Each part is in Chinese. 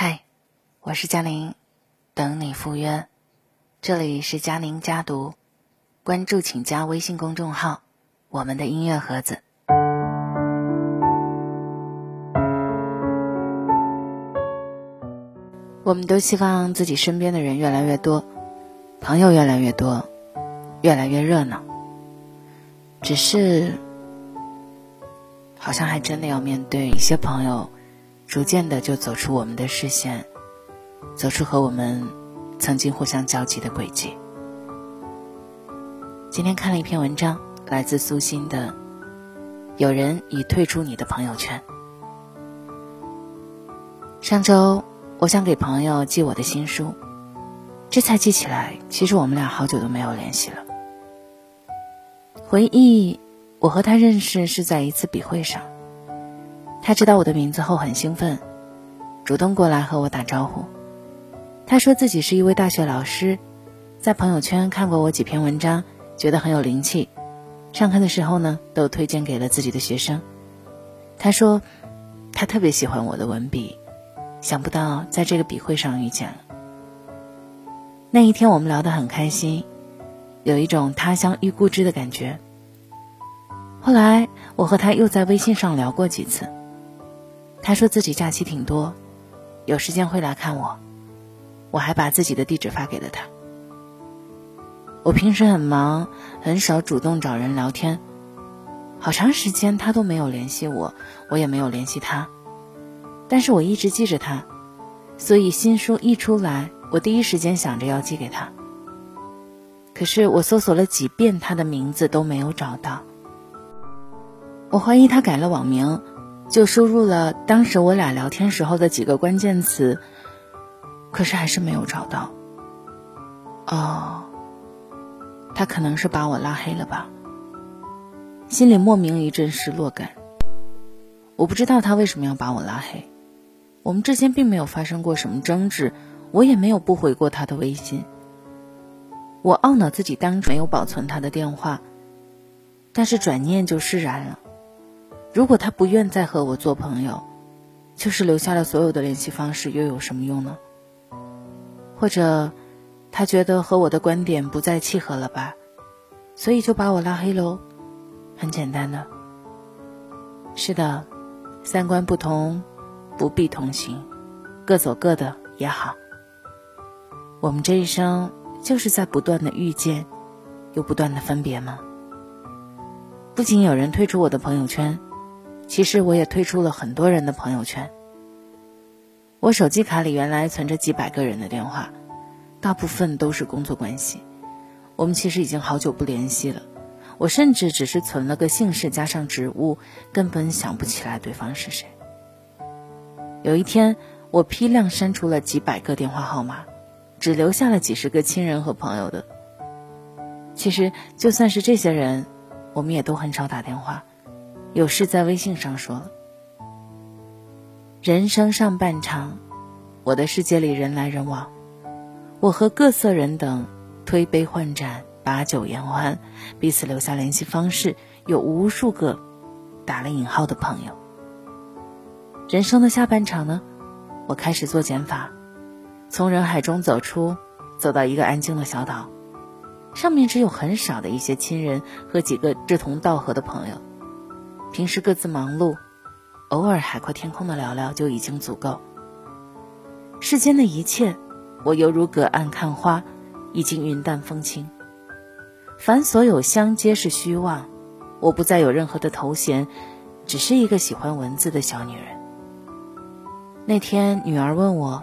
嗨，我是佳宁，等你赴约。这里是佳宁家读，关注请加微信公众号“我们的音乐盒子”。我们都希望自己身边的人越来越多，朋友越来越多，越来越热闹。只是，好像还真的要面对一些朋友，逐渐的就走出我们的视线，走出和我们曾经互相交集的轨迹。今天看了一篇文章，来自苏欣的《有人已退出你的朋友圈》。上周。我想给朋友寄我的新书，这才记起来，其实我们俩好久都没有联系了。回忆，我和他认识是在一次笔会上，他知道我的名字后很兴奋，主动过来和我打招呼。他说自己是一位大学老师，在朋友圈看过我几篇文章，觉得很有灵气，上课的时候呢，都推荐给了自己的学生。他说，他特别喜欢我的文笔。想不到在这个笔会上遇见了。那一天我们聊得很开心，有一种他乡遇故知的感觉。后来我和他又在微信上聊过几次。他说自己假期挺多，有时间会来看我。我还把自己的地址发给了他。我平时很忙，很少主动找人聊天，好长时间他都没有联系我，我也没有联系他。但是我一直记着他，所以新书一出来，我第一时间想着要寄给他。可是我搜索了几遍他的名字都没有找到，我怀疑他改了网名，就输入了当时我俩聊天时候的几个关键词，可是还是没有找到。哦，他可能是把我拉黑了吧？心里莫名一阵失落感。我不知道他为什么要把我拉黑。我们之间并没有发生过什么争执，我也没有不回过他的微信。我懊恼自己当初没有保存他的电话，但是转念就释然了。如果他不愿再和我做朋友，就是留下了所有的联系方式，又有什么用呢？或者，他觉得和我的观点不再契合了吧，所以就把我拉黑喽？很简单的。是的，三观不同。不必同行，各走各的也好。我们这一生就是在不断的遇见，又不断的分别吗？不仅有人退出我的朋友圈，其实我也退出了很多人的朋友圈。我手机卡里原来存着几百个人的电话，大部分都是工作关系。我们其实已经好久不联系了，我甚至只是存了个姓氏加上职务，根本想不起来对方是谁。有一天，我批量删除了几百个电话号码，只留下了几十个亲人和朋友的。其实，就算是这些人，我们也都很少打电话，有事在微信上说。人生上半场，我的世界里人来人往，我和各色人等推杯换盏，把酒言欢，彼此留下联系方式，有无数个打了引号的朋友。人生的下半场呢，我开始做减法，从人海中走出，走到一个安静的小岛，上面只有很少的一些亲人和几个志同道合的朋友，平时各自忙碌，偶尔海阔天空的聊聊就已经足够。世间的一切，我犹如隔岸看花，已经云淡风轻。凡所有相皆是虚妄，我不再有任何的头衔，只是一个喜欢文字的小女人。那天，女儿问我：“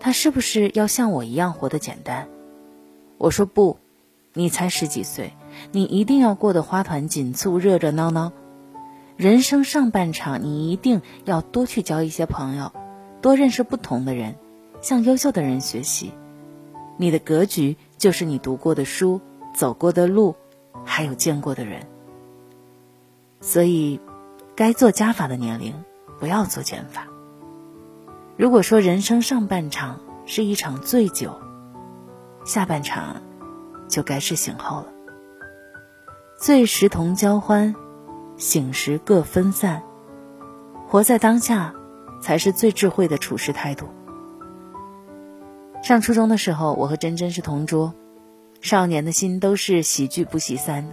她是不是要像我一样活得简单？”我说：“不，你才十几岁，你一定要过得花团锦簇、热热闹闹。人生上半场，你一定要多去交一些朋友，多认识不同的人，向优秀的人学习。你的格局就是你读过的书、走过的路，还有见过的人。所以，该做加法的年龄，不要做减法。”如果说人生上半场是一场醉酒，下半场就该是醒后了。醉时同交欢，醒时各分散。活在当下，才是最智慧的处事态度。上初中的时候，我和珍珍是同桌，少年的心都是喜剧不喜散。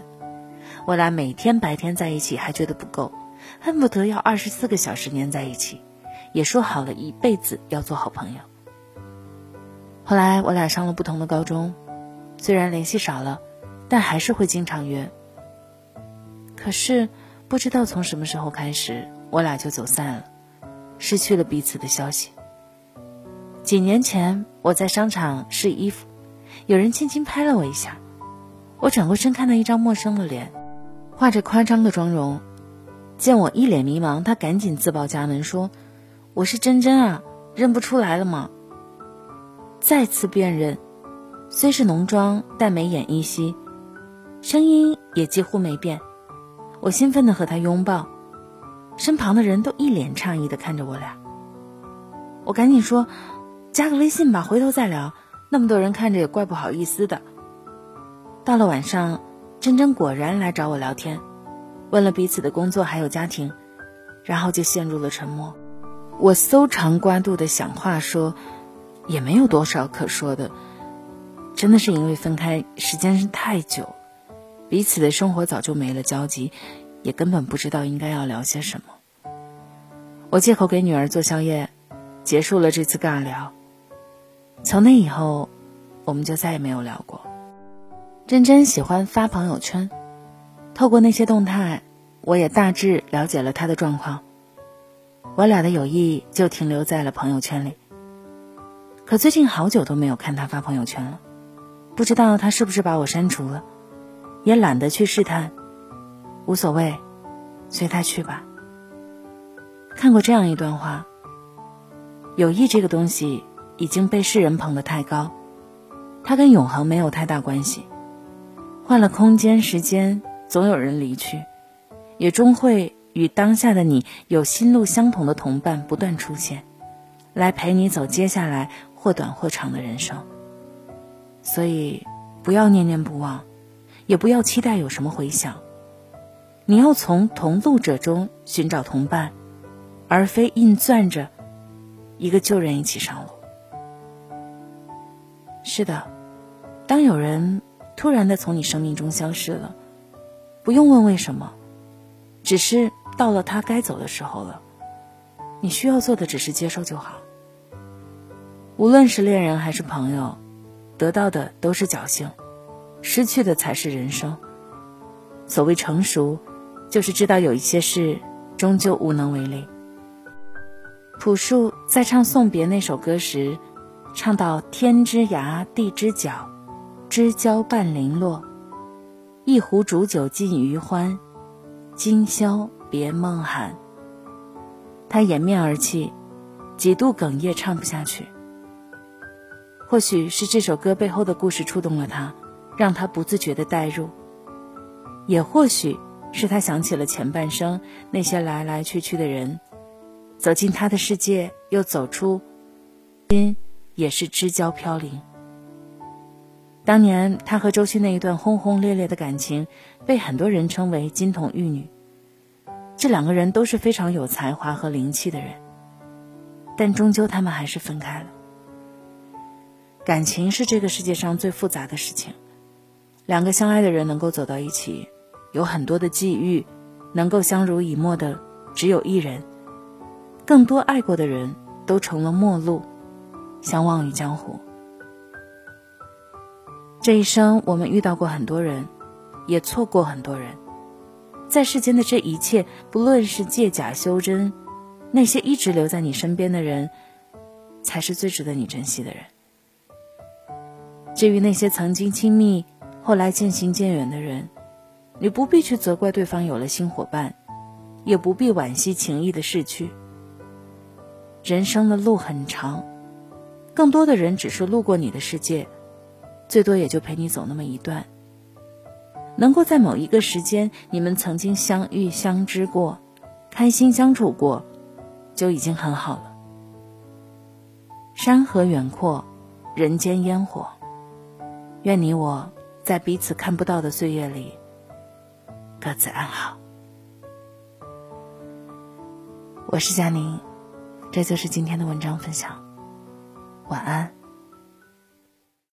我俩每天白天在一起还觉得不够，恨不得要二十四个小时粘在一起，也说好了一辈子要做好朋友。后来我俩上了不同的高中，虽然联系少了，但还是会经常约。可是不知道从什么时候开始，我俩就走散了，失去了彼此的消息。几年前我在商场试衣服，有人轻轻拍了我一下，我转过身看到一张陌生的脸，画着夸张的妆容。见我一脸迷茫，他赶紧自报家门说：“我是真真啊，认不出来了吗？”再次辨认，虽是浓妆，但眉眼依稀，声音也几乎没变。我兴奋地和他拥抱，身旁的人都一脸诧异地看着我俩。我赶紧说。加个微信吧，回头再聊。那么多人看着也怪不好意思的。到了晚上，珍珍果然来找我聊天，问了彼此的工作还有家庭，然后就陷入了沉默。我搜肠刮肚的想话说，也没有多少可说的。真的是因为分开时间是太久，彼此的生活早就没了交集，也根本不知道应该要聊些什么。我借口给女儿做宵夜，结束了这次尬聊。从那以后，我们就再也没有聊过。珍珍喜欢发朋友圈，透过那些动态，我也大致了解了她的状况。我俩的友谊就停留在了朋友圈里。可最近好久都没有看他发朋友圈了，不知道他是不是把我删除了，也懒得去试探，无所谓，随他去吧。看过这样一段话：友谊这个东西。已经被世人捧得太高，它跟永恒没有太大关系。换了空间、时间，总有人离去，也终会与当下的你有心路相同的同伴不断出现，来陪你走接下来或短或长的人生。所以，不要念念不忘，也不要期待有什么回响。你要从同路者中寻找同伴，而非硬攥着一个旧人一起上路。是的，当有人突然的从你生命中消失了，不用问为什么，只是到了他该走的时候了。你需要做的只是接受就好。无论是恋人还是朋友，得到的都是侥幸，失去的才是人生。所谓成熟，就是知道有一些事终究无能为力。朴树在唱送别那首歌时。唱到天之涯，地之角，知交半零落。一壶浊酒尽余欢，今宵别梦寒。他掩面而泣，几度哽咽，唱不下去。或许是这首歌背后的故事触动了他，让他不自觉的代入；也或许是他想起了前半生那些来来去去的人，走进他的世界，又走出心。也是知交飘零。当年他和周迅那一段轰轰烈烈的感情，被很多人称为金童玉女。这两个人都是非常有才华和灵气的人，但终究他们还是分开了。感情是这个世界上最复杂的事情，两个相爱的人能够走到一起，有很多的际遇，能够相濡以沫的只有一人，更多爱过的人都成了陌路。相忘于江湖。这一生，我们遇到过很多人，也错过很多人。在世间的这一切，不论是借假修真，那些一直留在你身边的人，才是最值得你珍惜的人。至于那些曾经亲密，后来渐行渐远的人，你不必去责怪对方有了新伙伴，也不必惋惜情谊的逝去。人生的路很长。更多的人只是路过你的世界，最多也就陪你走那么一段。能够在某一个时间，你们曾经相遇相知过，开心相处过，就已经很好了。山河远阔，人间烟火。愿你我在彼此看不到的岁月里，各自安好。我是佳宁，这就是今天的文章分享。晚安。